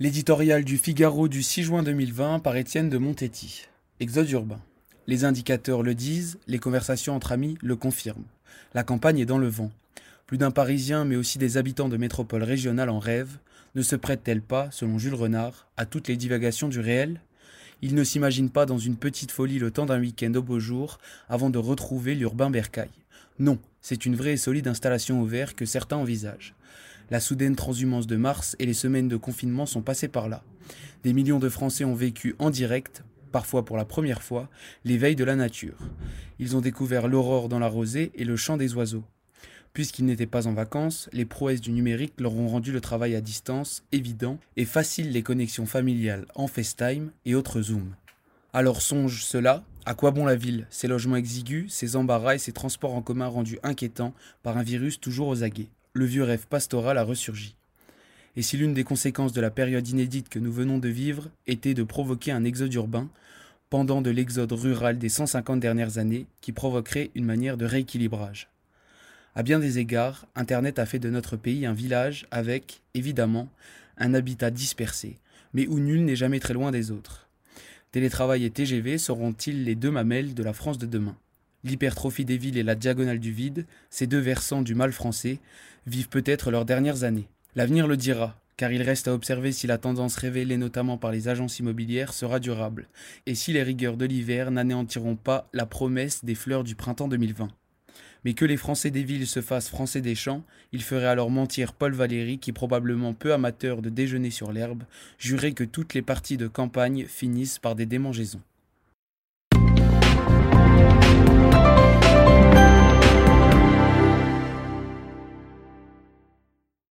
L'éditorial du Figaro du 6 juin 2020 par Étienne de Montetti. Exode urbain. Les indicateurs le disent, les conversations entre amis le confirment. La campagne est dans le vent. Plus d'un Parisien, mais aussi des habitants de métropole régionale en rêve, ne se prête-t-elle pas, selon Jules Renard, à toutes les divagations du réel? Il ne s'imagine pas dans une petite folie le temps d'un week-end au beau jour avant de retrouver l'urbain bercail. Non, c'est une vraie et solide installation au vert que certains envisagent. La soudaine transhumance de mars et les semaines de confinement sont passées par là. Des millions de Français ont vécu en direct, parfois pour la première fois, l'éveil de la nature. Ils ont découvert l'aurore dans la rosée et le chant des oiseaux. Puisqu'ils n'étaient pas en vacances, les prouesses du numérique leur ont rendu le travail à distance évident et facile les connexions familiales en FaceTime et autres Zoom. Alors songe cela, à quoi bon la ville, ses logements exigus, ses embarras et ses transports en commun rendus inquiétants par un virus toujours aux aguets? Le vieux rêve pastoral a ressurgi. Et si l'une des conséquences de la période inédite que nous venons de vivre était de provoquer un exode urbain, pendant de l'exode rural des 150 dernières années, qui provoquerait une manière de rééquilibrage. À bien des égards, Internet a fait de notre pays un village avec, évidemment, un habitat dispersé, mais où nul n'est jamais très loin des autres. Télétravail et TGV seront-ils les deux mamelles de la France de demain? L'hypertrophie des villes et la diagonale du vide, ces deux versants du mal français, vivent peut-être leurs dernières années. L'avenir le dira, car il reste à observer si la tendance révélée notamment par les agences immobilières sera durable, et si les rigueurs de l'hiver n'anéantiront pas la promesse des fleurs du printemps 2020. Mais que les Français des villes se fassent Français des champs, il ferait alors mentir Paul Valéry, qui probablement peu amateur de déjeuner sur l'herbe, jurait que toutes les parties de campagne finissent par des démangeaisons.